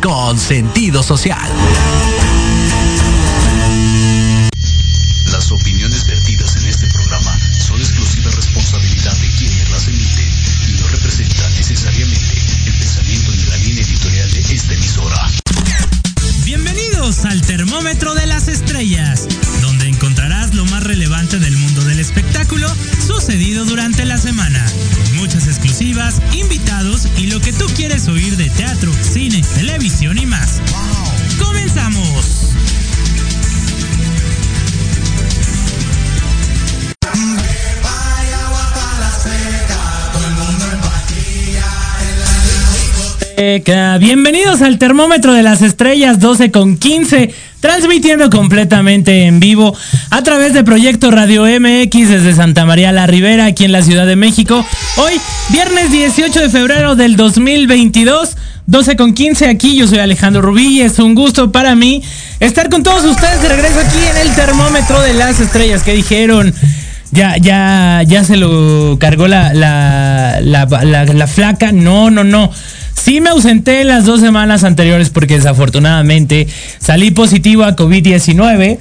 Con sentido social. Bienvenidos al termómetro de las estrellas 12 con 15, transmitiendo completamente en vivo a través de Proyecto Radio MX desde Santa María la Ribera, aquí en la Ciudad de México. Hoy, viernes 18 de febrero del 2022. 12 con 15 aquí, yo soy Alejandro Rubí es un gusto para mí estar con todos ustedes de regreso aquí en el termómetro de las estrellas que dijeron. Ya, ya, ya se lo cargó la, la, la flaca. No, no, no. Sí me ausenté las dos semanas anteriores porque desafortunadamente salí positivo a COVID-19.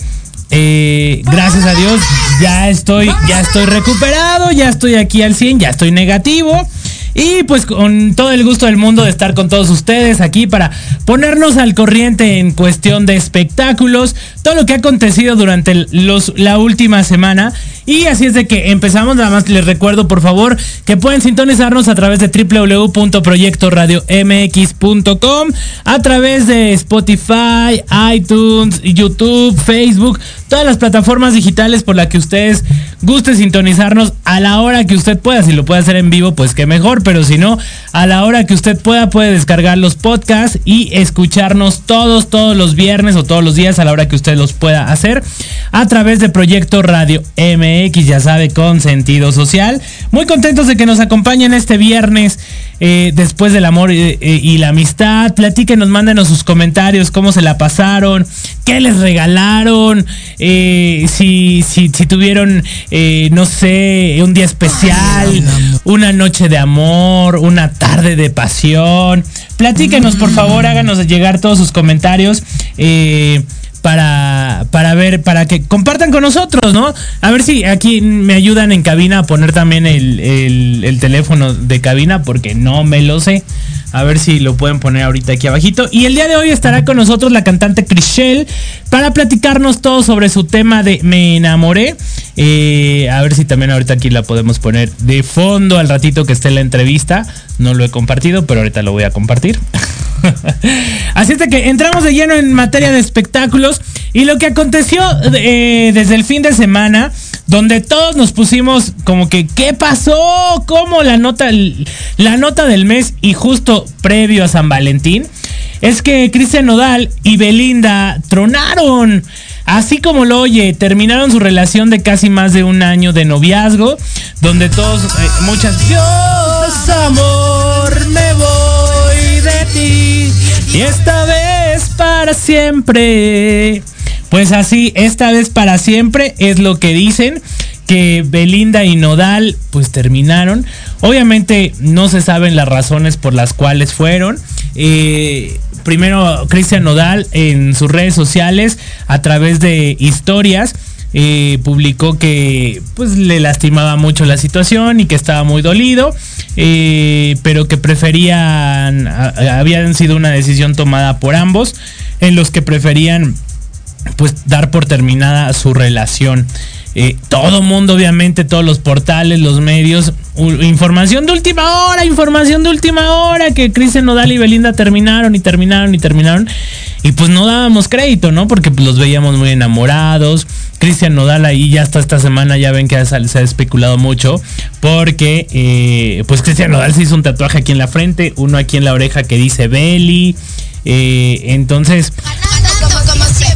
Eh, gracias a Dios ya estoy, ya estoy recuperado, ya estoy aquí al 100, ya estoy negativo. Y pues con todo el gusto del mundo de estar con todos ustedes aquí para ponernos al corriente en cuestión de espectáculos, todo lo que ha acontecido durante los, la última semana. Y así es de que empezamos, nada más les recuerdo por favor que pueden sintonizarnos a través de www.proyectoradiomx.com, a través de Spotify, iTunes, YouTube, Facebook, todas las plataformas digitales por las que ustedes guste sintonizarnos a la hora que usted pueda. Si lo puede hacer en vivo, pues qué mejor, pero si no, a la hora que usted pueda, puede descargar los podcasts y escucharnos todos, todos los viernes o todos los días a la hora que usted los pueda hacer a través de Proyecto Radio MX, ya sabe, con sentido social. Muy contentos de que nos acompañen este viernes eh, después del amor eh, eh, y, la amistad. Platíquenos, mándenos sus comentarios, cómo se la pasaron, qué les regalaron, si, si, si, tuvieron, no sé, un día especial, una noche de amor, una tarde de pasión. Platíquenos, por favor, háganos llegar todos sus comentarios para, para ver, para que compartan con nosotros, ¿no? A ver si aquí me ayudan en cabina a poner también el, el, teléfono de cabina, porque no me lo sé. A ver si lo pueden poner ahorita aquí abajito. Y el día de hoy estará con nosotros la cantante Chriselle para platicarnos todo sobre su tema de Me enamoré. Eh, a ver si también ahorita aquí la podemos poner de fondo al ratito que esté la entrevista. No lo he compartido, pero ahorita lo voy a compartir. Así es que entramos de lleno en materia de espectáculos y lo que aconteció eh, desde el fin de semana, donde todos nos pusimos como que, ¿qué pasó? ¿Cómo la nota, la nota del mes y justo previo a San Valentín? Es que Cristian Nodal y Belinda tronaron. Así como lo oye, terminaron su relación de casi más de un año de noviazgo, donde todos, eh, muchas, Dios, amor, me voy de ti, y esta vez para siempre. Pues así, esta vez para siempre es lo que dicen que Belinda y Nodal pues terminaron. Obviamente no se saben las razones por las cuales fueron. Eh, primero Cristian Nodal en sus redes sociales a través de historias. eh, publicó que pues le lastimaba mucho la situación y que estaba muy dolido, eh, pero que preferían, a- habían sido una decisión tomada por ambos, en los que preferían pues dar por terminada su relación. Eh, todo mundo, obviamente, todos los portales, los medios, información de última hora, información de última hora, que Cristian Nodal y Belinda terminaron y terminaron y terminaron. Y pues no dábamos crédito, ¿no? Porque pues, los veíamos muy enamorados. Cristian Nodal ahí ya hasta esta semana ya ven que se ha especulado mucho. Porque eh, pues Cristian Nodal se hizo un tatuaje aquí en la frente, uno aquí en la oreja que dice Belly. Eh, entonces,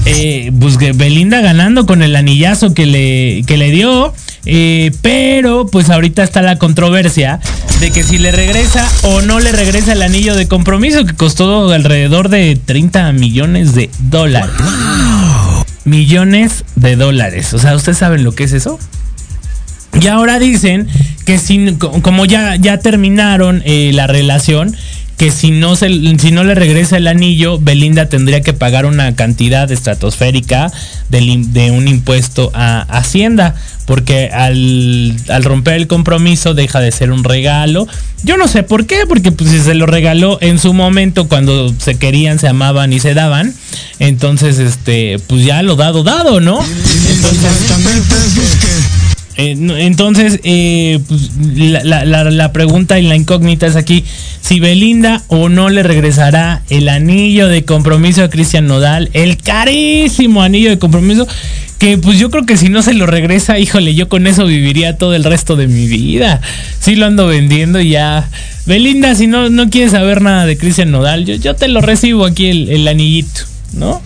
eh, pues Belinda ganando con el anillazo que le, que le dio. eh, pero pues ahorita está la controversia de que si le regresa o no le regresa el anillo de compromiso que costó alrededor de 30 millones de dólares. Millones de dólares. O sea, ¿ustedes saben lo que es eso? Y ahora dicen que si, co- como ya, ya terminaron eh, la relación, que si no, se, si no le regresa el anillo, Belinda tendría que pagar una cantidad estratosférica im- de, un impuesto a Hacienda, porque al, al romper el compromiso deja de ser un regalo. Yo no sé por qué, porque pues, si se lo regaló en su momento cuando se querían, se amaban y se daban, entonces este pues ya lo dado dado, ¿no? Eh, entonces, eh, pues, la, la- la- la pregunta y la incógnita es aquí, si Belinda o no le regresará el anillo de compromiso a Cristian Nodal, el carísimo anillo de compromiso, que pues yo creo que si no se lo regresa, híjole, yo con eso viviría todo el resto de mi vida. Sí lo ando vendiendo y ya. Belinda, si no, no quieres saber nada de Cristian Nodal, yo, yo te lo recibo aquí el, el anillito, ¿no?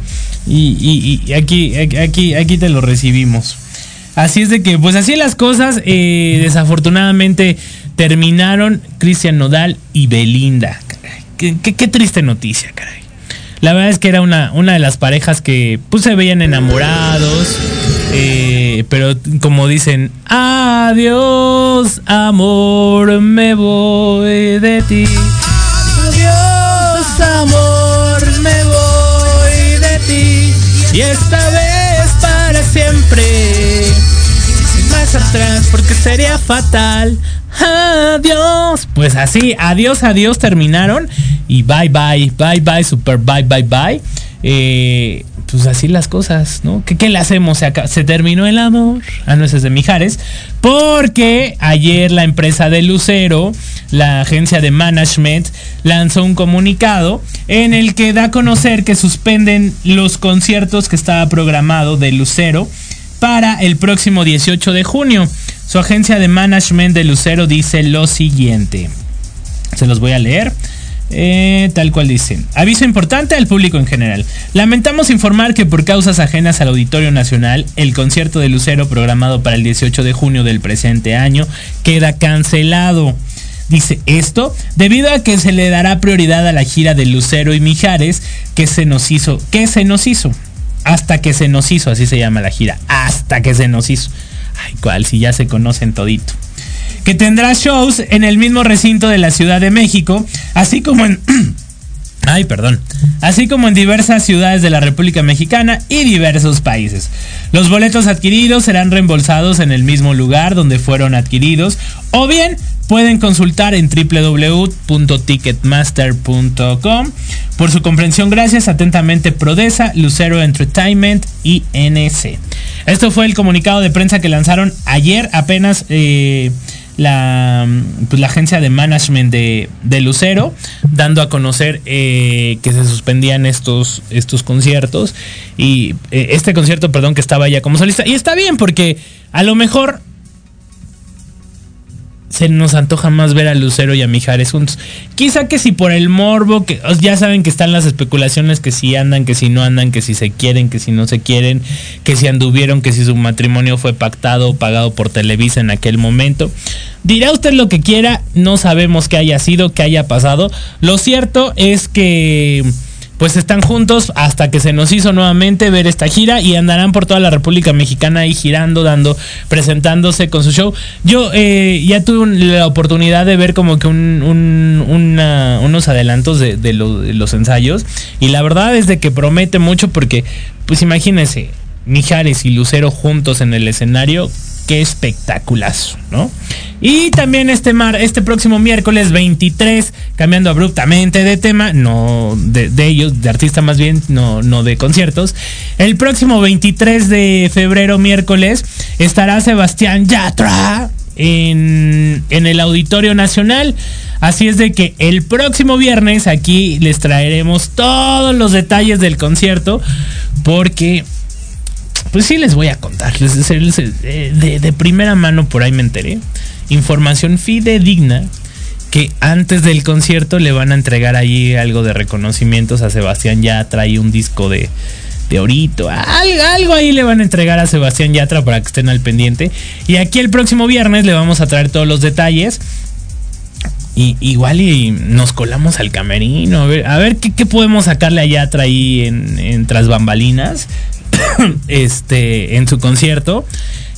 Y, y- y aquí, aquí, aquí te lo recibimos. Así es de que, pues así las cosas, eh, desafortunadamente terminaron Cristian Nodal y Belinda. Qué triste noticia, caray. La verdad es que era una, una de las parejas que pues se veían enamorados, eh, pero como dicen, adiós amor, me voy de ti. Adiós amor, me voy de ti. Y esta vez para siempre. Atrás porque sería fatal. Adiós. Pues así, adiós, adiós terminaron. Y bye, bye, bye, bye, super bye, bye, bye. Eh, pues así las cosas, ¿no? ¿Qué, qué le hacemos? Se, se terminó el amor. Ah, no, ese es de Mijares. Porque ayer la empresa de Lucero, la agencia de management, lanzó un comunicado en el que da a conocer que suspenden los conciertos que estaba programado de Lucero para el próximo 18 de junio. Su agencia de management de Lucero dice lo siguiente. Se los voy a leer. Eh, tal cual dice. Aviso importante al público en general. Lamentamos informar que por causas ajenas al Auditorio Nacional, el concierto de Lucero programado para el 18 de junio del presente año queda cancelado. Dice esto debido a que se le dará prioridad a la gira de Lucero y Mijares que se nos hizo. ¿Qué se nos hizo? Hasta que se nos hizo, así se llama la gira. Hasta que se nos hizo. Ay, cuál, si ya se conocen todito que tendrá shows en el mismo recinto de la Ciudad de México, así como en... Ay, perdón. Así como en diversas ciudades de la República Mexicana y diversos países. Los boletos adquiridos serán reembolsados en el mismo lugar donde fueron adquiridos o bien pueden consultar en www.ticketmaster.com. Por su comprensión, gracias. Atentamente Prodesa, Lucero Entertainment y NC. Esto fue el comunicado de prensa que lanzaron ayer apenas eh, la, pues, la agencia de management de, Lucero, dando a conocer eh, que se suspendían estos, estos conciertos. Y eh, este concierto, perdón, que estaba ya como solista. Y está bien porque a lo mejor se nos antoja más ver a Lucero y a Mijares juntos. Quizá que si por el morbo, que ya saben que están las especulaciones que si andan, que si no andan, que si se quieren, que si no se quieren, que si anduvieron, que si su matrimonio fue pactado o pagado por Televisa en aquel momento. Dirá usted lo que quiera, no sabemos qué haya sido, qué haya pasado. Lo cierto es que pues están juntos hasta que se nos hizo nuevamente ver esta gira y andarán por toda la República Mexicana ahí girando, dando, presentándose con su show. Yo eh, ya tuve la oportunidad de ver como que unos adelantos de, los ensayos y la verdad es de que promete mucho porque, pues imagínense, Mijares y Lucero juntos en el escenario, qué espectaculazo, ¿no? Y también este mar, este próximo miércoles 23, cambiando abruptamente de tema, no de, ellos, de artista más bien, no, no de conciertos. El próximo 23 de febrero, miércoles, estará Sebastián Yatra en, en el Auditorio Nacional. Así es de que el próximo viernes aquí les traeremos todos los detalles del concierto porque pues sí les voy a contar. De, de primera mano por ahí me enteré. Información fidedigna que antes del concierto le van a entregar ahí algo de reconocimientos a Sebastián Ya trae un disco de, de orito. Algo, ahí le van a entregar a Sebastián Yatra para que estén al pendiente. Y aquí el próximo viernes le vamos a traer todos los detalles. Y igual y nos colamos al camerino. A ver, qué, podemos sacarle a Yatra ahí en, en tras bambalinas. este, en su concierto.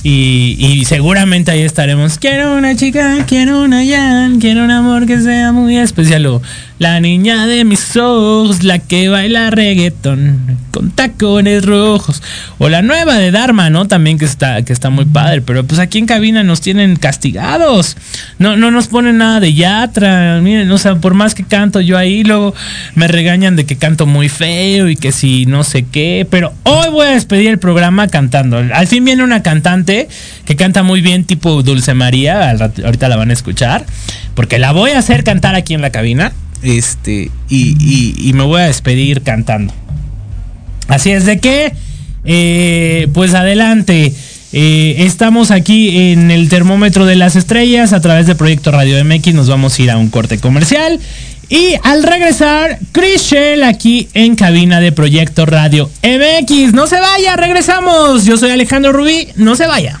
Y, seguramente ahí estaremos. Quiero una chica, quiero una Jan, quiero un amor que sea muy especial. O la niña de mis ojos, la que baila reggaeton con tacones rojos. O la nueva de Dharma, ¿no? También que está, que está muy padre. Pero pues aquí en cabina nos tienen castigados. No, no nos ponen nada de yatra. Miren, o sea, por más que canto yo ahí, luego me regañan de que canto muy feo y que si no sé qué. Pero hoy voy a despedir el programa cantando. Al fin viene una cantante que canta muy bien, tipo Dulce María. ahorita la van a escuchar. Porque la voy a hacer cantar aquí en la cabina. Este, y, me voy a despedir cantando. Así es de que, eh, pues adelante. Eh, estamos aquí en el termómetro de las estrellas a través de Proyecto Radio MX. Nos vamos a ir a un corte comercial. Y al regresar, Chris Shell aquí en cabina de Proyecto Radio MX. No se vaya, regresamos. Yo soy Alejandro Rubí, no se vaya.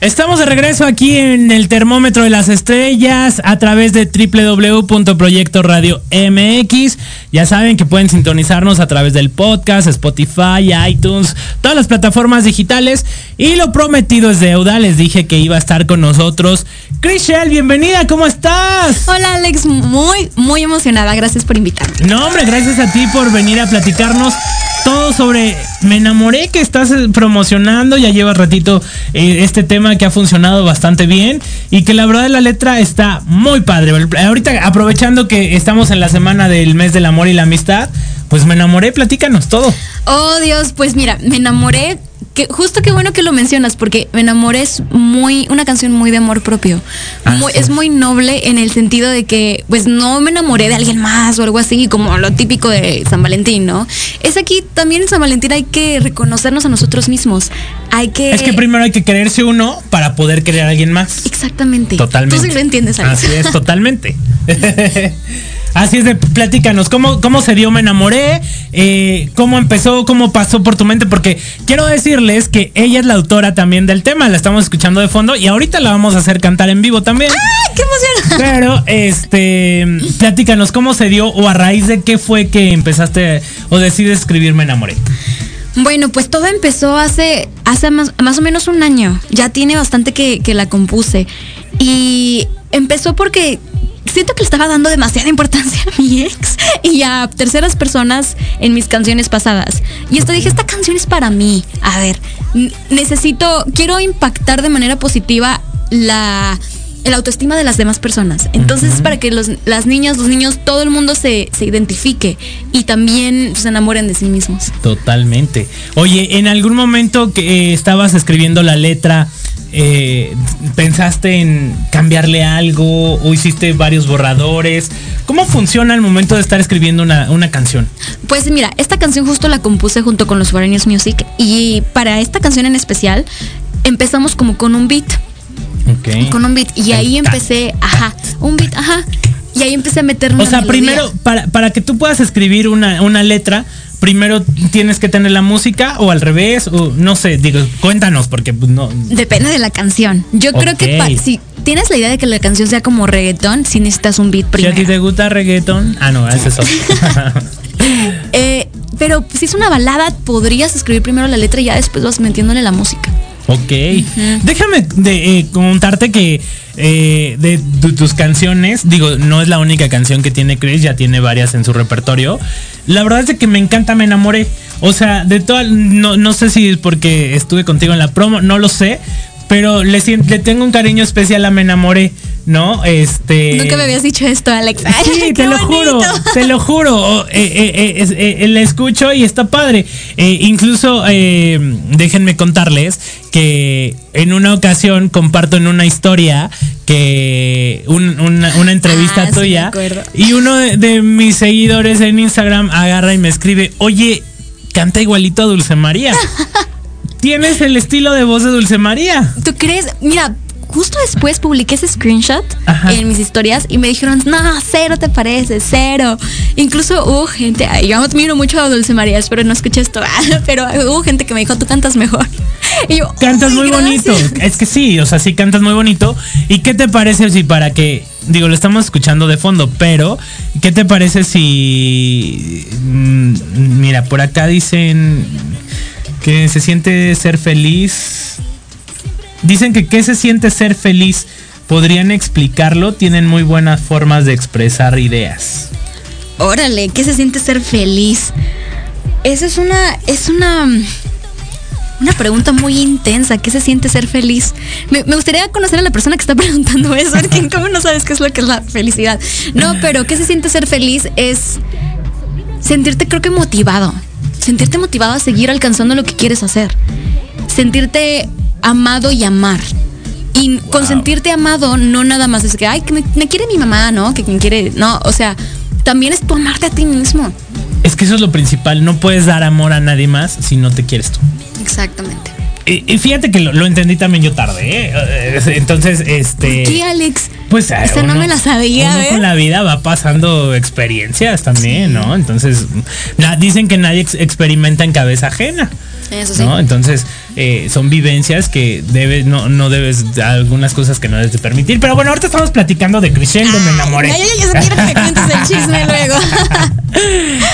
Estamos de regreso aquí en el termómetro de las estrellas a través de www.proyecto radio MX. Ya saben que pueden sintonizarnos a través del podcast, Spotify, iTunes, todas las plataformas digitales. Y lo prometido es deuda. Les dije que iba a estar con nosotros. Chriselle, bienvenida, ¿cómo estás? Hola Alex, muy, muy emocionada. Gracias por invitarme. No, hombre, gracias a ti por venir a platicarnos todo sobre Me enamoré que estás eh, promocionando. Ya lleva ratito eh, este tema que ha funcionado bastante bien y que la verdad la letra está muy padre. Ahorita aprovechando que estamos en la semana del mes del amor y la amistad, pues me enamoré, platícanos todo. Oh Dios, pues mira, me enamoré que justo qué bueno que lo mencionas porque me enamoré es muy una canción muy de amor propio Ah, Muy- sí. es muy noble en el sentido de que pues no me enamoré de alguien más o algo así como lo típico de San Valentín no es aquí también en San Valentín hay que reconocernos a nosotros mismos hay que Es que primero hay que quererse uno para poder querer a alguien más. exactamente Totalmente. tú sí lo entiendes Alex. Así es, totalmente. Así es de platícanos, ¿cómo, cómo se dio Me Enamoré? Eh, ¿Cómo empezó? ¿Cómo pasó por tu mente? Porque quiero decirles que ella es la autora también del tema, la estamos escuchando de fondo y ahorita la vamos a hacer cantar en vivo también. ¡Ah, qué emoción Pero, este, platícanos, ¿cómo se dio o a raíz de qué fue que empezaste o decides escribir Me Enamoré? Bueno, pues todo empezó hace, hace más, más o menos un año. Ya tiene bastante que, que la compuse. Y empezó porque siento que le estaba dando demasiada importancia a mi ex y a terceras personas en mis canciones pasadas. Y esto dije, esta canción es para mí. A ver, necesito, quiero impactar de manera positiva la el autoestima de las demás personas. Entonces es para que los, las niñas, los niños, todo el mundo se, se identifique y también se enamoren de sí mismos. Totalmente. Oye, en algún momento que eh, estabas escribiendo la letra, eh, ¿pensaste en cambiarle algo o hiciste varios borradores? ¿Cómo funciona al momento de estar escribiendo una, una canción? Pues mira, esta canción justo la compuse junto con los Foreigners Music y para esta canción en especial empezamos como con un beat, con un beat y ahí empecé, ajá, un beat, ajá, y ahí empecé a meter una O sea, primero, para, para que tú puedas escribir una, una letra, primero tienes que tener la música o al revés, o no sé, digo, cuéntanos, porque pues, no. Depende de la canción. Yo creo que si tienes la idea de que la canción sea como reggaetón, si necesitas un beat Si a ti primero. te gusta reggaeton, ah, no, es otro. Eh, pero si es una balada, podrías escribir primero la letra y ya después vas metiéndole la música. Ok. Déjame de, eh, contarte que eh, de tu- tus canciones, digo, no es la única canción que tiene Chris, ya tiene varias en su repertorio. La verdad es de que me encanta, me enamoré. O sea, de todas, no, no sé si es porque estuve contigo en la promo, no lo sé, pero le, le tengo un cariño especial a Me enamoré, ¿no? Este. Nunca me habías dicho esto, Alex. Sí, te lo juro, te lo juro. Eh, eh, eh, eh, la escucho y está padre. Eh, incluso, eh, déjenme contarles que en una ocasión comparto en una historia que un- una, una entrevista Ah, tuya y uno de, de mis seguidores en Instagram agarra y me escribe, oye, canta igualito a Dulce María. Tienes el estilo de voz de Dulce María. ¿Tú crees? Mira, justo después publiqué ese screenshot Ajá. en mis historias y me dijeron, no, cero te parece, cero. Incluso hubo gente, yo admiro mucho a Dulce María, espero no escuché esto, pero hubo gente que me dijo, tú cantas mejor. Y yo, Cantas "Ay, muy gracias". bonito. Es que sí, o sea, sí cantas muy bonito. ¿Y qué te parece si para que, digo, lo estamos escuchando de fondo, pero ¿qué te parece si, mm, mira, por acá dicen que se siente ser feliz? Dicen que qué se siente ser feliz. ¿Podrían explicarlo? Tienen muy buenas formas de expresar ideas. Órale, ¿qué se siente ser feliz? Esa es una, es una, una pregunta muy intensa. ¿Qué se siente ser feliz? Me, me gustaría conocer a la persona que está preguntando eso, porque ¿cómo no sabes qué es lo que es la felicidad? No, pero ¿qué se siente ser feliz? Es sentirte, creo que motivado. Sentirte motivado a seguir alcanzando lo que quieres hacer. Sentirte amado y amar. Y con sentirte amado, no nada más es que, ay, que me, me quiere mi mamá, ¿no? Que quien quiere, no, o sea, también es tu amarte a ti mismo. Es que eso es lo principal. No puedes dar amor a nadie más si no te quieres tú. Exactamente. Y, y fíjate que lo, lo entendí también yo tarde, ¿eh? Entonces, este. ¿Qué, Alex? Pues Esa no me la sabía, uno ¿eh? con la vida va pasando experiencias también, ¿no? Entonces, na- dicen que nadie ex- experimenta en cabeza ajena. Eso sí. ¿no? Entonces, eh, son vivencias que debes, no, no debes, algunas cosas que no debes de permitir. Pero bueno, ahorita estamos platicando de Crisel, de Me Enamoré. Ya, ya, que me cuentes el chisme luego.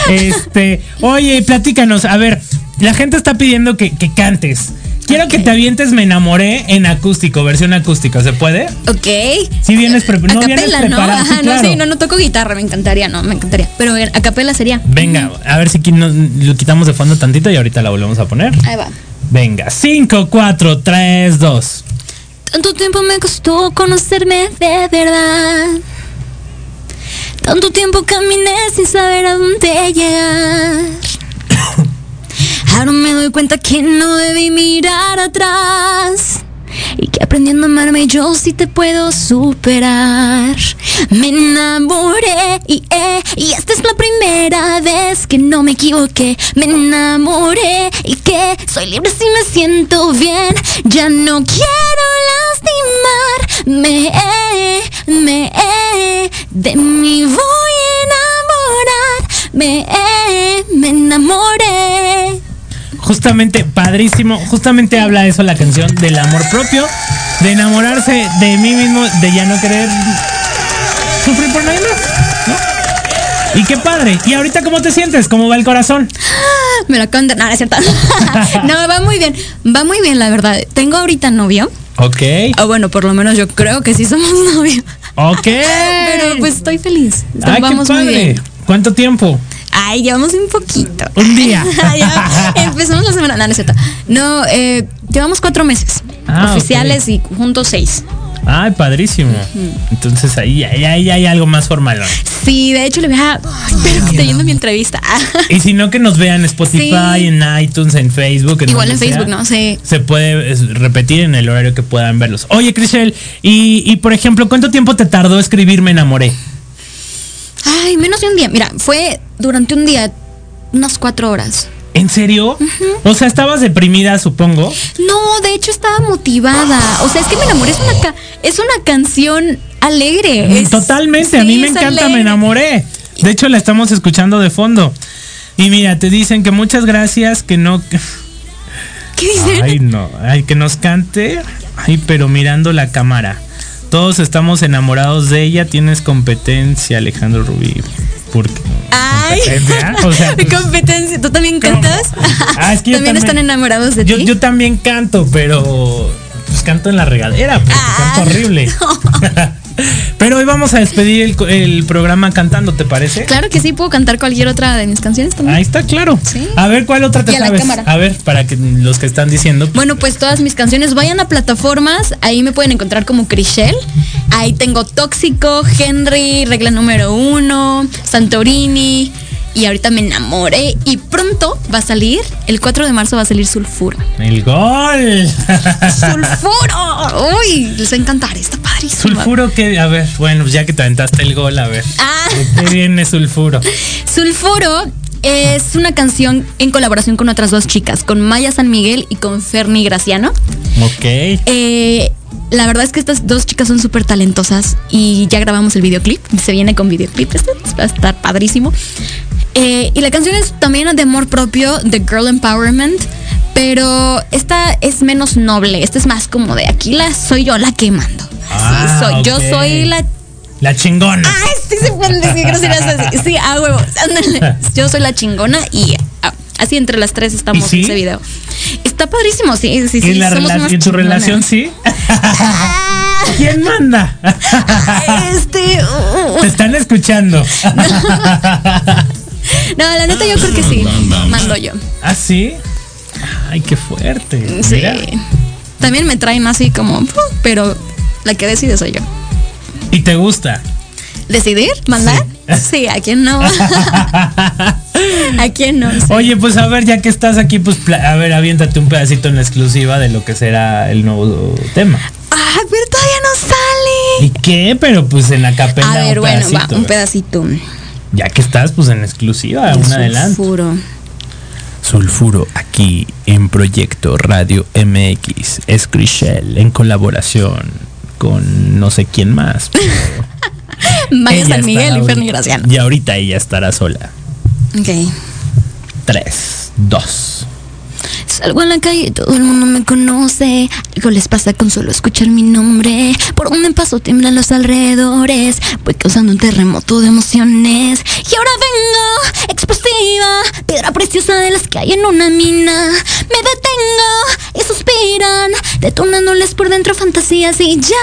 Este, oye, platícanos, a ver, la gente está pidiendo que, que cantes. Quiero que te avientes Me Enamoré en acústico, versión acústica, ¿se puede? ok. Si vienes, pre- no a vienes ¿no? preparado, sí, Ajá, claro. no, sí, no, no toco guitarra, me encantaría, no, me encantaría. Pero a capela sería. Venga, a ver si nos- lo quitamos de fondo tantito y ahorita la volvemos a poner. Ahí va. Venga, 5, 4, 3, 2. Tanto tiempo me costó conocerme de verdad. Tanto tiempo caminé sin saber a dónde llegar. Ahora me doy cuenta que no debí mirar atrás. Y que aprendiendo a amarme yo sí te puedo superar. Me enamoré y, eh, y esta es la primera vez que no me equivoqué. Me enamoré y que soy libre si me siento bien. Ya no quiero lastimar. Me, me, de mí voy a enamorar. Me, me enamoré. Justamente, padrísimo, justamente habla eso la canción del amor propio, de enamorarse de mí mismo, de ya no querer sufrir por nadie más, ¿no? Y qué padre. ¿Y ahorita cómo te sientes? ¿Cómo va el corazón? Me lo de... No, no es cierto. no, va muy bien. Va muy bien, la verdad. Tengo ahorita novio. Ok, Ah, bueno, por lo menos yo creo que sí somos novios. ok. Pero pues estoy feliz. Ay, Vamos qué muy padre. bien. ¿Cuánto tiempo? Ay, llevamos un poquito. Un día. Ya, empezamos la semana. No, no es cierto. No, eh, llevamos cuatro meses. Ah, oficiales y juntos seis. Ay, padrísimo. Entonces ahí, ahí, ahí hay algo más formal. Sí, de hecho le voy a... Espero que esté viendo mi entrevista. Y si no, que nos vean en Spotify, Sí. en iTunes, en Facebook. Igual en donde sea. Facebook, ¿no? Sí. Se puede repetir en el horario que puedan verlos. Oye, Crisel, y, y por ejemplo, ¿cuánto tiempo te tardó escribir Me enamoré? Ay, menos de un día. Mira, fue durante un día, unas cuatro horas. ¿En serio? O sea, estabas deprimida, supongo. No, de hecho estaba motivada. O sea, es que me enamoré. Es una, ca- es una canción alegre. Es- Totalmente, a mí me encanta, me enamoré. De hecho, la estamos escuchando de fondo. Y mira, te dicen que muchas gracias, que no... ¿Qué dicen? Ay, no, ay, que nos cante. Ay, pero mirando la cámara. Todos estamos enamorados de ella. Tienes competencia, Alejandro Rubí. ¿Por qué? Ay, ¿Competencia? O sea, pues, competencia. ¿Tú también cantas? Ah, es que ¿También, también- están enamorados de yo, ti? yo también canto, pero pues canto en la regadera, porque Ah. canto horrible. pero hoy vamos a despedir el, programa cantando, ¿te parece? Claro que sí, puedo cantar cualquier otra de mis canciones también. Ahí está, claro. Sí. A ver, ¿cuál otra te Y a la sabes? cámara. A ver, para que los que están diciendo. Bueno, pues todas mis canciones vayan a plataformas, ahí me pueden encontrar como Crishel. Ahí tengo Tóxico, Henry, Regla número uno, Santorini. Y ahorita me enamoré. Y pronto va a salir, el 4 de marzo va a salir Sulfuro. El gol. ¡Sulfuro! ¡Uy! Les va a encantar, está padrísimo. Sulfuro que, a ver, bueno, ya que te aventaste el gol, a ver. Ah. ¿De qué viene sulfuro? Sulfuro es una canción en colaboración con otras dos chicas, con Maya San Miguel y con Ferni Graciano. Ok. Eh, la verdad es que estas dos chicas son súper talentosas y ya grabamos el videoclip. Se viene con videoclip, este va a estar padrísimo. Eh, y la canción es también de amor propio, de Girl Empowerment, pero esta es menos noble. Esta es más como de aquí la soy yo la que mando. Así Ah, soy. Yo soy la La chingona. Ay, sí se pueden decir groserías así. Sí, a huevo. Ándale. Yo soy la chingona y ah, así entre las tres estamos en ese video. Está padrísimo, sí, sí, sí. ¿Y en, la somos rela- unas y en tu relación sí? ¿Quién manda? Este. uh, uh, Te están escuchando. no, la neta yo creo que sí. Mando yo. ¿Ah, sí? Ay, qué fuerte. Sí. Mira. También me traen así como. Pero la que decide soy yo. ¿Y te gusta? ¿Decidir? ¿Mandar? Sí, ¿a quién no? ¿A quién no? Sí. Oye, pues a ver, ya que estás aquí, pues a ver, aviéntate un pedacito en la exclusiva de lo que será el nuevo tema. Ah, pero todavía no sale. ¿Y qué? Pero pues en la capela. A ver, un bueno, va, un pedacito. Ya que estás, pues en exclusiva, un adelante. Sulfuro. Sulfuro aquí en Proyecto Radio MX. Es Crishel en colaboración con no sé quién más. Maya San Miguel y Ferni Graciano. Y ahorita ella estará sola. Ok. Tres, dos. Salgo en la calle y todo el mundo me conoce. Algo les pasa con solo escuchar mi nombre. Por donde paso tiemblan los alrededores. Voy causando un terremoto de emociones. Y ahora vengo, explosiva. Piedra preciosa de las que hay en una mina. Me detengo y suspiran. Detonándoles por dentro fantasías y ya.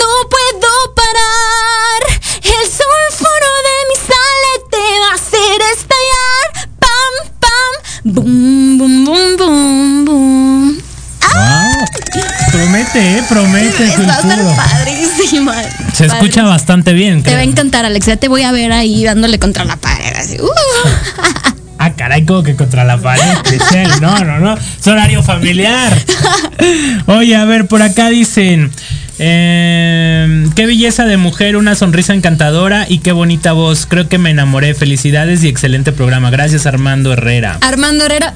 No puedo parar. El sulfuro de mi sale te va a hacer estallar. Boom, boom, boom, boom, boom. Wow. Promete, eh, promete. Va a estar padrísima. Se escucha bastante bien. Te va a encantar, Alex. Ya te voy a ver ahí dándole contra la pared. Así. uh. Ah, caray, como que contra la pared. No, no, no. Es horario familiar. Oye, a ver, por acá dicen. Eh, qué belleza de mujer, una sonrisa encantadora y qué bonita voz. Creo que me enamoré. Felicidades y excelente programa. Gracias, Armando Herrera. Armando Herrera,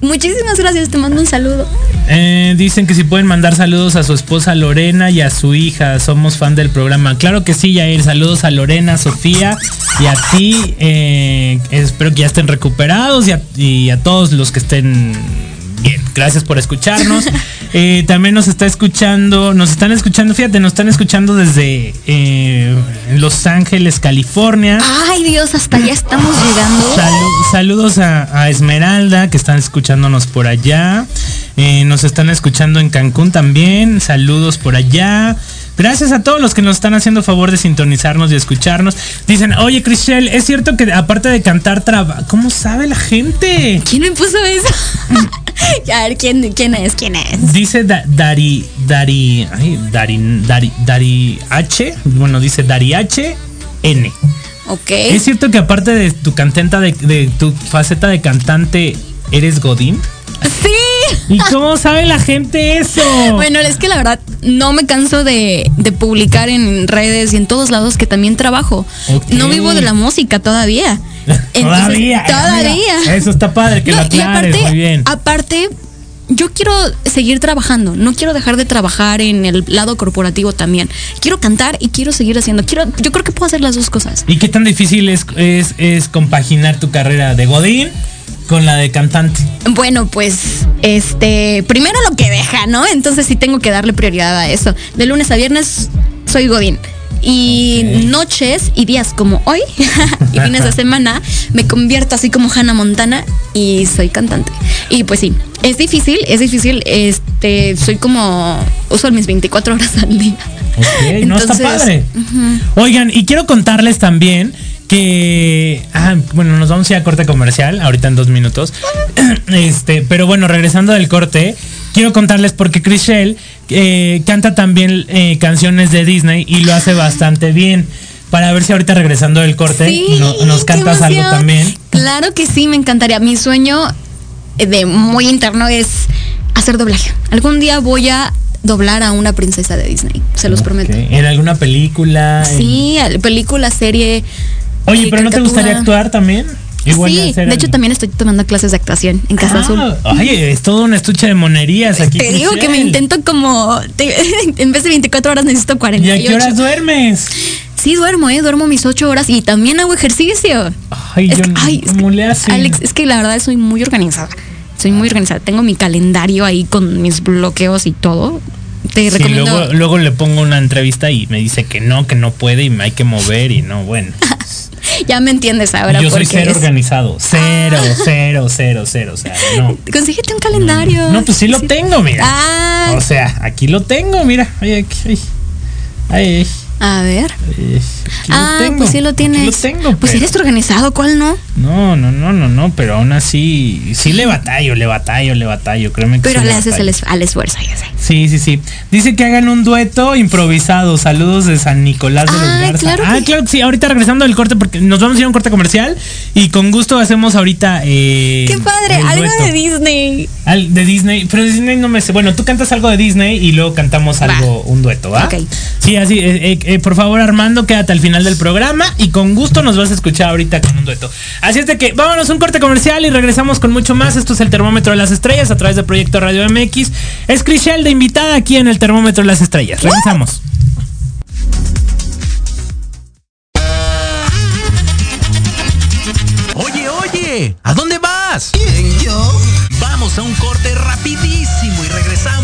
muchísimas gracias. Te mando un saludo. Eh, dicen que si pueden mandar saludos a su esposa Lorena y a su hija. Somos fan del programa. Claro que sí, Jair. Saludos a Lorena, Sofía y a ti. Eh, espero que ya estén recuperados y a, y a todos los que estén bien. Gracias por escucharnos. Eh, también nos está escuchando, nos están escuchando, fíjate, nos están escuchando desde eh, Los Ángeles, California. Ay, Dios, hasta allá estamos llegando. Salu- saludos a, a Esmeralda, que están escuchándonos por allá. Eh, nos están escuchando en Cancún también. Saludos por allá. Gracias a todos los que nos están haciendo favor de sintonizarnos y escucharnos. Dicen, oye, Chriselle, es cierto que aparte de cantar, traba... ¿Cómo sabe la gente? ¿Quién me puso eso? a ver, ¿quién, ¿quién es? ¿Quién es? Dice Da- Dari, Dari, ay, Dari, Dari, Dari H, bueno, dice Dari H, N. Ok. ¿Es cierto que aparte de tu cantenta, de, de tu faceta de cantante, eres Godín? Sí. ¿Y cómo sabe la gente eso? Bueno, es que la verdad no me canso de, de publicar en redes y en todos lados que también trabajo. No vivo de la música todavía. Entonces, todavía. Todavía. mira, eso está padre que No, lo y aclares, aparte, muy bien. aparte, yo quiero seguir trabajando. No quiero dejar de trabajar en el lado corporativo también. Quiero cantar y quiero seguir haciendo. Quiero, yo creo que puedo hacer las dos cosas. ¿Y qué tan difícil es, es, es compaginar tu carrera de Godín con la de cantante? Bueno, pues, este, primero lo que deja, ¿no? Entonces sí tengo que darle prioridad a eso. De lunes a viernes soy Godín. Y noches y días como hoy y fines de semana me convierto así como Hannah Montana y soy cantante. Y pues sí, es difícil, es difícil. Este, soy como uso mis 24 horas al día. Ok, no está padre. Oigan, y quiero contarles también que. Ah, bueno, nos vamos a ir a corte comercial, ahorita en dos minutos. Este, pero bueno, regresando del corte, quiero contarles porque Chris Shell eh, canta también eh, canciones de Disney y lo hace bastante bien. Para ver si ahorita regresando del corte Sí, no- nos cantas algo también. Claro que sí, me encantaría. Mi sueño eh, de muy interno es hacer doblaje. Algún día voy a doblar a una princesa de Disney, se los prometo. ¿En alguna película? Sí, película, serie. Oye, pero ¿no te gustaría actuar también? Igual sí, de hecho también estoy tomando clases de actuación en Casa Azul. Ah, Ay, es todo un estuche de monerías aquí. Te digo que me intento como, te- en vez de 24 horas necesito ¿Y 48. a qué horas duermes? Sí, duermo, ¿eh? Duermo mis 8 horas y también hago ejercicio. Ay, Es yo que- no- ay, ¿cómo le haces? Alex, es que la verdad soy muy organizada. Soy muy organizada. Tengo mi calendario ahí con mis bloqueos y todo. Te Sí, recomiendo. luego, luego le pongo una entrevista y me dice que no, que no puede y me hay que mover y no, bueno. Ya me entiendes ahora. yo soy cero es- organizado. Cero, cero, cero, cero. O sea, no. Consíguete un calendario. No, pues sí lo tengo, mira. Ah, O sea, aquí lo tengo, mira. Ay. Ay, ay, a ver. Ah, tengo, pues sí lo tienes. Lo tengo, pues pero- eres organizado, ¿cuál no? No, no, no, no, no, pero aún así, sí le batallo, le batallo, le batallo, créeme que Pero sí le haces el al esfuerzo, ya sé. Sí, sí, sí. Dice que hagan un dueto improvisado. Saludos de San Nicolás de los Ay, Garza. claro ah, que- claro que sí. Ahorita regresando del corte, porque nos vamos a ir a un corte comercial y con gusto hacemos ahorita. Eh, ¡Qué padre! Algo de Disney. Al- de Disney, pero Disney no me sé. Bueno, tú cantas algo de Disney y luego cantamos algo, un dueto, ¿va? Ok. Sí, así, eh, eh, eh, por favor, Armando, quédate al final del programa y con gusto nos vas a escuchar ahorita con un dueto. Así es de que vámonos a un corte comercial y regresamos con mucho más. Esto es el termómetro de las estrellas a través de Proyecto Radio MX. Es Crishel de invitada aquí en el termómetro de las estrellas. Regresamos. Oye, oye, ¿a dónde vas? ¿Quién, yo? Vamos a un corte rapidísimo y regresamos.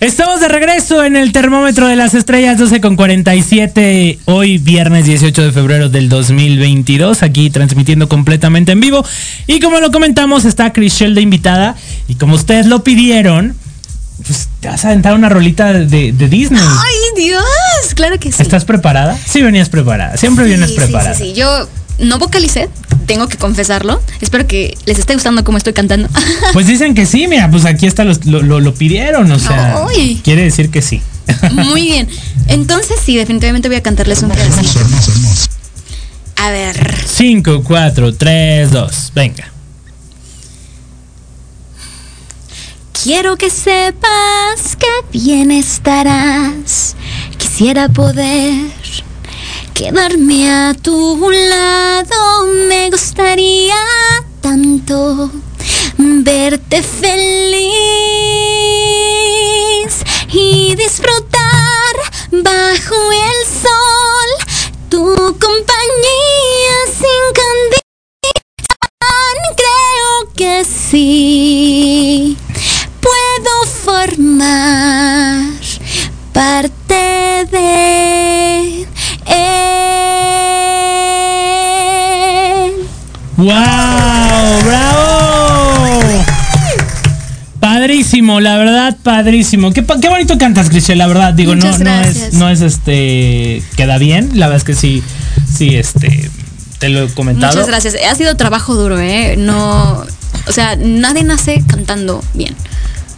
Estamos de regreso en el termómetro de las estrellas 12 con 47, hoy viernes 18 de febrero del 2022, aquí transmitiendo completamente en vivo. Y como lo comentamos, está Chriselle de invitada. Y como ustedes lo pidieron, pues te vas a aventar una rolita de, de Disney. ¡Ay, Dios! Claro que sí. ¿Estás preparada? Sí, venías preparada. Siempre Sí, vienes sí, preparada. Sí, sí, Yo no vocalicé, tengo que confesarlo. Espero que les esté gustando cómo estoy cantando. Pues dicen que sí, mira, pues aquí está, los- lo, lo- lo pidieron, o sea, Ay. quiere decir que sí. Muy bien. Entonces sí, definitivamente voy a cantarles un pedacito. hermoso, hermoso. A ver. 5, 4, 3, 2, venga. Quiero que sepas que bien estarás. Quisiera poder quedarme a tu lado. Me gustaría tanto verte feliz y disfrutar bajo el sol tu compañía sin candidato. Creo que sí puedo formar parte de padrísimo, la verdad, padrísimo. Qué, qué bonito cantas, Crisel, la verdad. Digo, no, no es, no es este. Queda bien. La verdad es que sí, sí, este. Te lo he comentado. Muchas gracias. Ha sido trabajo duro, ¿eh? No. O sea, nadie nace cantando bien.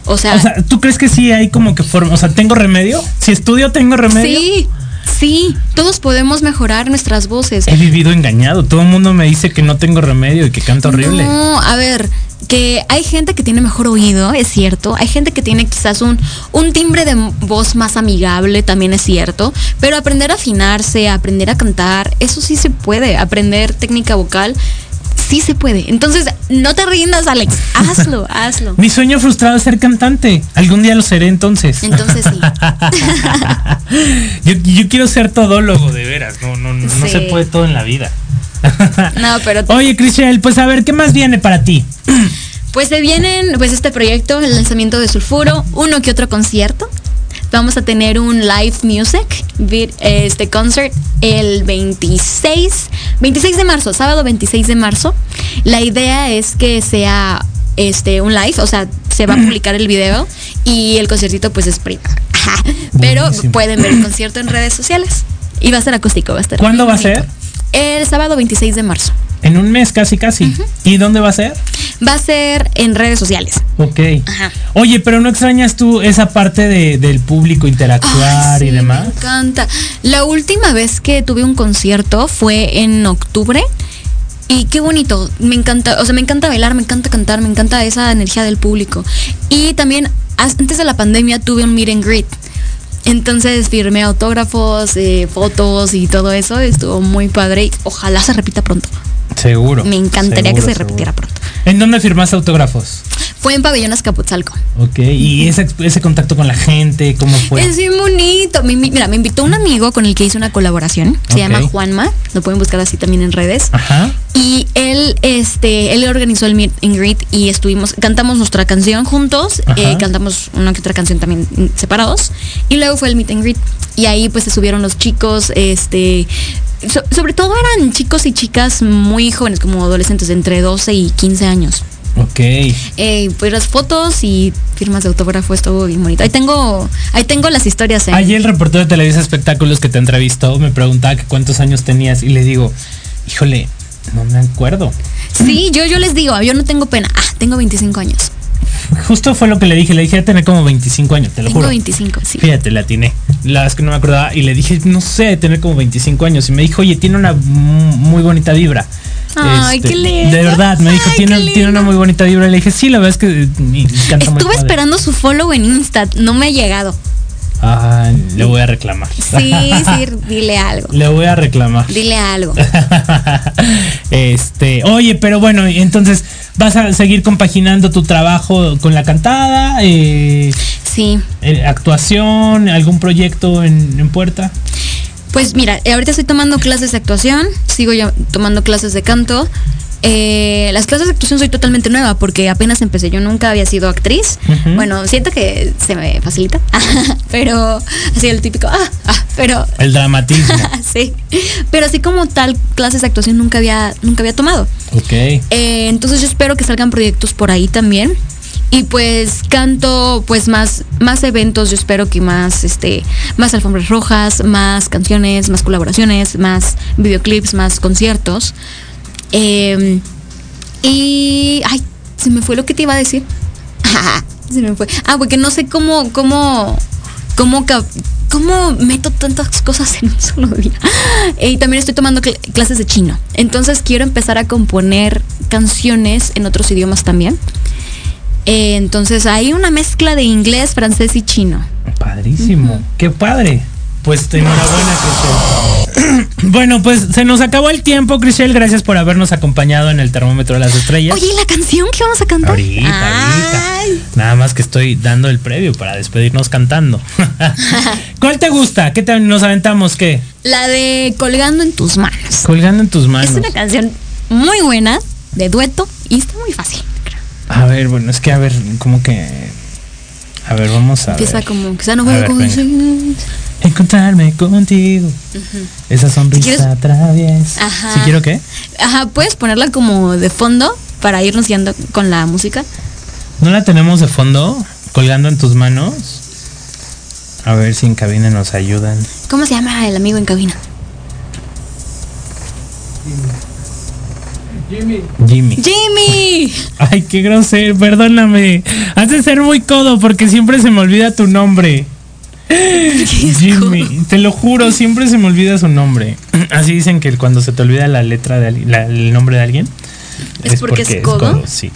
O sea, O sea, ¿tú crees que sí hay como que forma? O sea, ¿tengo remedio? Si estudio, ¿tengo remedio? sí, sí. Todos podemos mejorar nuestras voces. He vivido engañado. Todo el mundo me dice que no tengo remedio y que canto horrible. No, a ver, que hay gente que tiene mejor oído, es cierto. Hay gente que tiene quizás un, un timbre de voz más amigable, también es cierto. Pero aprender a afinarse, aprender a cantar, eso sí se puede. Aprender técnica vocal, sí se puede. Entonces, no te rindas, Alex. Hazlo, hazlo. Mi sueño frustrado es ser cantante. Algún día lo seré entonces. Entonces sí. yo, yo quiero ser todólogo, de veras. No, no, no, se puede todo en la vida. No, pero Oye, Crisel, pues a ver, ¿qué más viene para ti? Pues se vienen, pues este proyecto, el lanzamiento de Sulfuro, uno que otro concierto. Vamos a tener un live music, este concert, el 26, 26 de marzo, sábado 26 de marzo. La idea es que sea este un live, o sea, se va a publicar el video y el conciertito pues es privado. Pero Buenísimo. pueden ver el concierto en redes sociales. Y va a ser acústico, va a estar. ¿Cuándo va a ser? El sábado 26 de marzo. En un mes, casi, casi. ¿Y dónde va a ser? Va a ser en redes sociales. Ok. Ajá. Oye, pero ¿no extrañas tú esa parte de- del público interactuar y demás? Me encanta. La última vez que tuve un concierto fue en octubre. Y qué bonito, me encanta, o sea, me encanta bailar, me encanta cantar, me encanta esa energía del público. Y también antes de la pandemia tuve un meet and greet. Entonces firmé autógrafos, eh, fotos y todo eso. Estuvo muy padre. y Ojalá se repita pronto. Seguro. Me encantaría que seguro, se repitiera pronto. ¿En dónde firmaste autógrafos? Fue en Pabellón Azcapotzalco. Ok. ¿Y ese, ese contacto con la gente, cómo fue? Es bien bonito. Me mira, me invitó un amigo con el que hice una colaboración. Se llama Juanma. Lo pueden buscar así también en redes. Ajá. Y él, este, él organizó el meet and greet y estuvimos, cantamos nuestra canción juntos, eh, cantamos una que otra canción también separados. Y luego fue el meet and greet. Y ahí pues se subieron los chicos, este, so- sobre todo eran chicos y chicas muy jóvenes, como adolescentes de entre 12 y 15 años. Ok. Eh, pues las fotos y firmas de autógrafo estuvo bien bonito. Ahí tengo, ahí tengo las historias en, Ayer el reportero de Televisa Espectáculos que te entrevistó me preguntaba que cuántos años tenías y le digo, híjole, no me acuerdo. Sí, yo, yo les digo, yo no tengo pena. Ah, tengo 25 años. Justo fue lo que le dije, le dije a tener como 25 años, te lo Tengo juro. 25, sí. Fíjate, la atiné. La verdad es que no me acordaba y le dije, no sé, tener como 25 años. Y me dijo, oye, tiene una mu- muy bonita vibra. Este, Ay, qué lindo. De verdad, me dijo, Ay, tiene, tiene una muy bonita vibra. Y le dije, sí, la verdad es que mm, Estuve padre". esperando su follow en Insta, no me ha llegado. Ah, le voy a reclamar. Sí, sí, dile algo. Le voy a reclamar. Dile algo. este, oye, pero bueno, entonces vas a seguir compaginando tu trabajo con la cantada, eh, Sí. eh, actuación, algún proyecto en, en puerta. Pues mira, ahorita estoy tomando clases de actuación, sigo ya tomando clases de canto. Eh, las clases de actuación soy totalmente nueva porque apenas empecé. Yo nunca había sido actriz. Bueno, siento que se me facilita, pero así el típico, ah, ah, pero El dramatismo. sí. Pero así como tal clases de actuación nunca había nunca había tomado. ok. Eh, entonces yo espero que salgan proyectos por ahí también. Y pues canto pues más, más eventos, yo espero que más, este, más alfombras rojas, más canciones, más colaboraciones, más videoclips, más conciertos. Eh, y ay, se me fue lo que te iba a decir. se me fue. Ah, porque no sé cómo, cómo, cómo, cómo meto tantas cosas en un solo día. Y también estoy tomando cl- clases de chino. Entonces quiero empezar a componer canciones en otros idiomas también. Eh, entonces hay una mezcla de inglés, francés y chino. Padrísimo. Qué padre. Pues enhorabuena, Crisel. bueno, pues se nos acabó el tiempo, Crisel. Gracias por habernos acompañado en el termómetro de las estrellas. Oye, ¿y la canción que vamos a cantar? Ahorita, ahorita. Nada más que estoy dando el previo para despedirnos cantando. ¿Cuál te gusta? ¿Qué te, nos aventamos? ¿Qué? La de Colgando en tus manos. Colgando en tus manos. Es una canción muy buena, de dueto, y está muy fácil. creo. A ver, bueno, es que a ver, como que. A ver, vamos a Empieza ver. como, quizá no A voy a ver, venga. Encontrarme contigo. Esa sonrisa traviesa. Ajá. ¿Si quiero qué? Ajá, puedes ponerla como de fondo para irnos guiando con la música. ¿No la tenemos de fondo? colgando en tus manos. A ver si en cabina nos ayudan. ¿Cómo se llama el amigo en cabina? Jimmy. ¡Jimmy! Ay, qué grosero, perdóname. Has de ser muy codo porque siempre se me olvida tu nombre. Jimmy, te lo juro, siempre se me olvida su nombre. Así dicen que cuando se te olvida la letra de alguien- la- el nombre de alguien. ¿Es porque es codo? sí.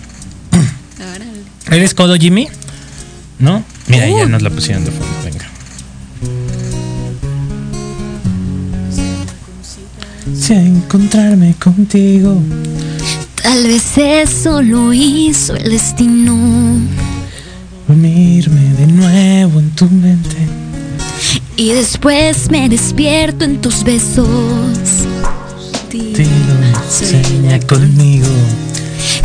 ¿Eres codo, Jimmy? ¿No? Mira, ya Uh. nos la pusieron de fondo, venga. Si encontrarme contigo. Tal vez eso lo hizo el destino. Unirme de nuevo en tu mente. Y después me despierto en tus besos. Te sueña conmigo.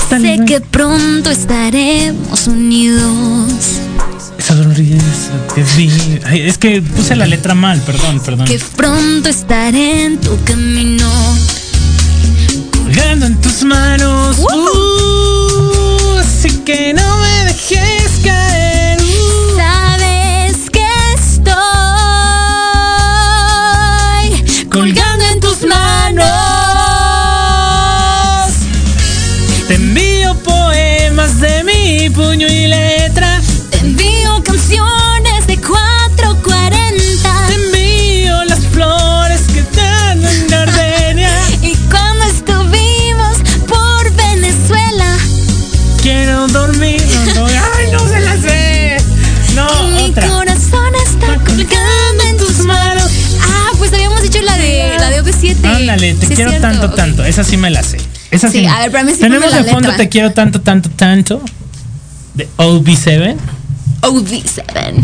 Sé que pronto estaremos unidos. Esa sonrisa que vi. Ay, es que puse la letra mal, perdón, perdón. Que pronto estaré en tu camino. Colgando en tus manos. Uh, así que no me dejes OV7. Ándale, te Sí, quiero cierto, tanto, tanto. Esa sí me la sé. Esa sí. Sí, a ver, pero sí Tenemos la de fondo letra. Te quiero tanto, tanto, tanto. De OB7. OV7.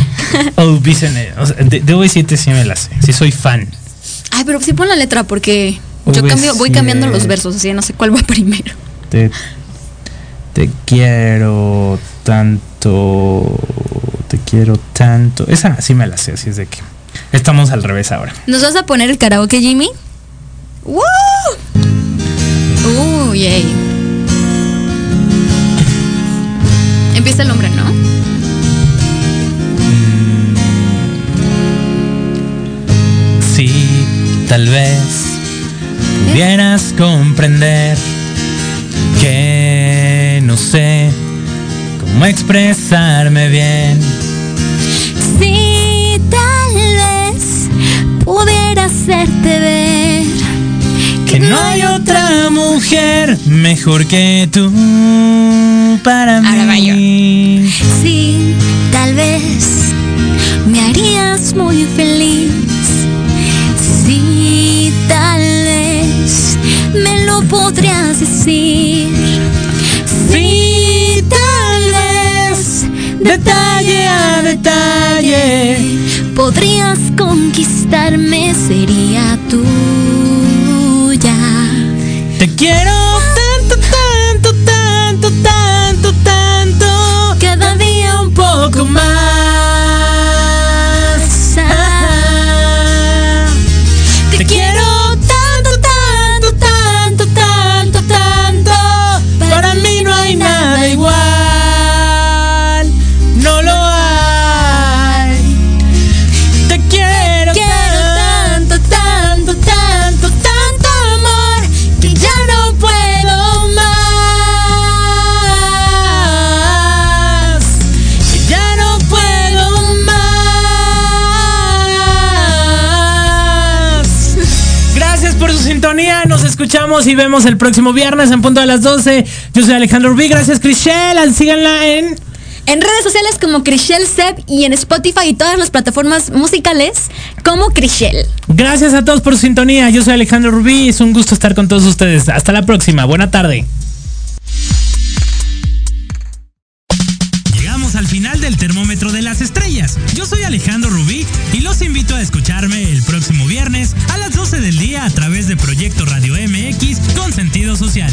OB7. O sea, de, de OB7 sí me la sé. Sí soy fan. Ay, pero sí pon la letra porque yo OV7. cambio, voy cambiando los versos, así no sé cuál va primero. Te, te quiero tanto. Te quiero tanto. Esa sí me la sé, así es de que. Estamos al revés ahora. ¿Nos vas a poner el karaoke, Jimmy? ¡Woo! Uh, yay. Empieza el nombre, ¿no? Sí, tal vez pudieras comprender que no sé cómo expresarme bien. Sí, tal vez pudiera hacerte ver Que no hay otra mujer mejor que tú para Ahora va yo. mí. Sí, tal vez me harías muy feliz. Sí, tal vez me lo podrías decir. Sí, tal vez Detalle a detalle. podrías conquistarme, sería tuya. Quiero tanto, tanto, tanto, tanto, tanto. Cada día un poco más. Escuchamos y vemos el próximo viernes en punto de las 12. Yo soy Alejandro Rubí. Gracias, Cristiel. Síganla en. En redes sociales como Crishel Seb y en Spotify y todas las plataformas musicales como Crishel. Gracias a todos por su sintonía. Yo soy Alejandro Rubí. Es un gusto estar con todos ustedes. Hasta la próxima. Buena tarde. Llegamos al final del termómetro de las estrellas. Yo soy Alejandro Rubí y los invito a escucharme el próximo viernes a las 12 del día a través de Proyecto Radio con sentido social.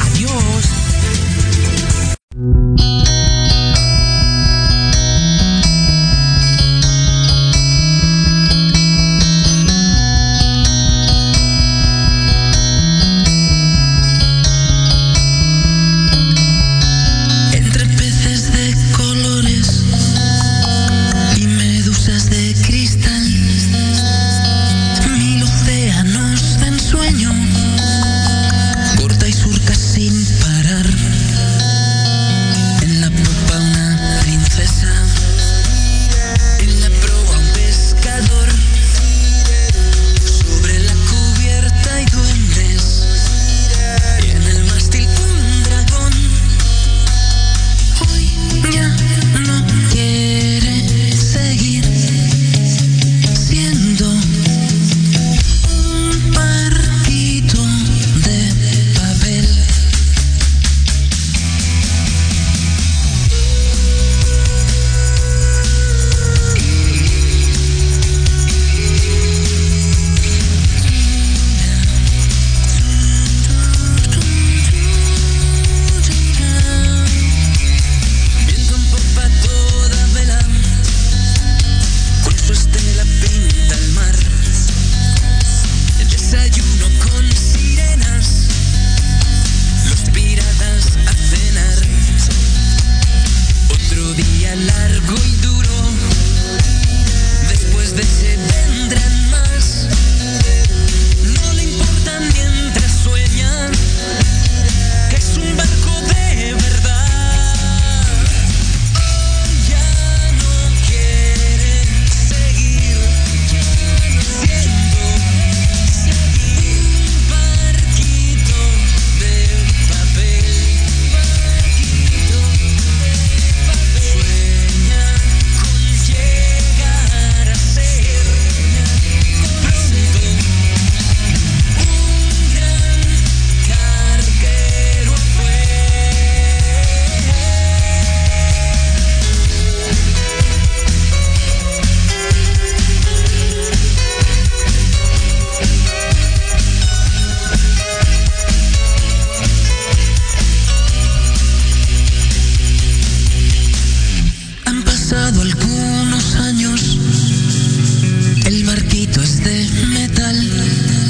Adiós.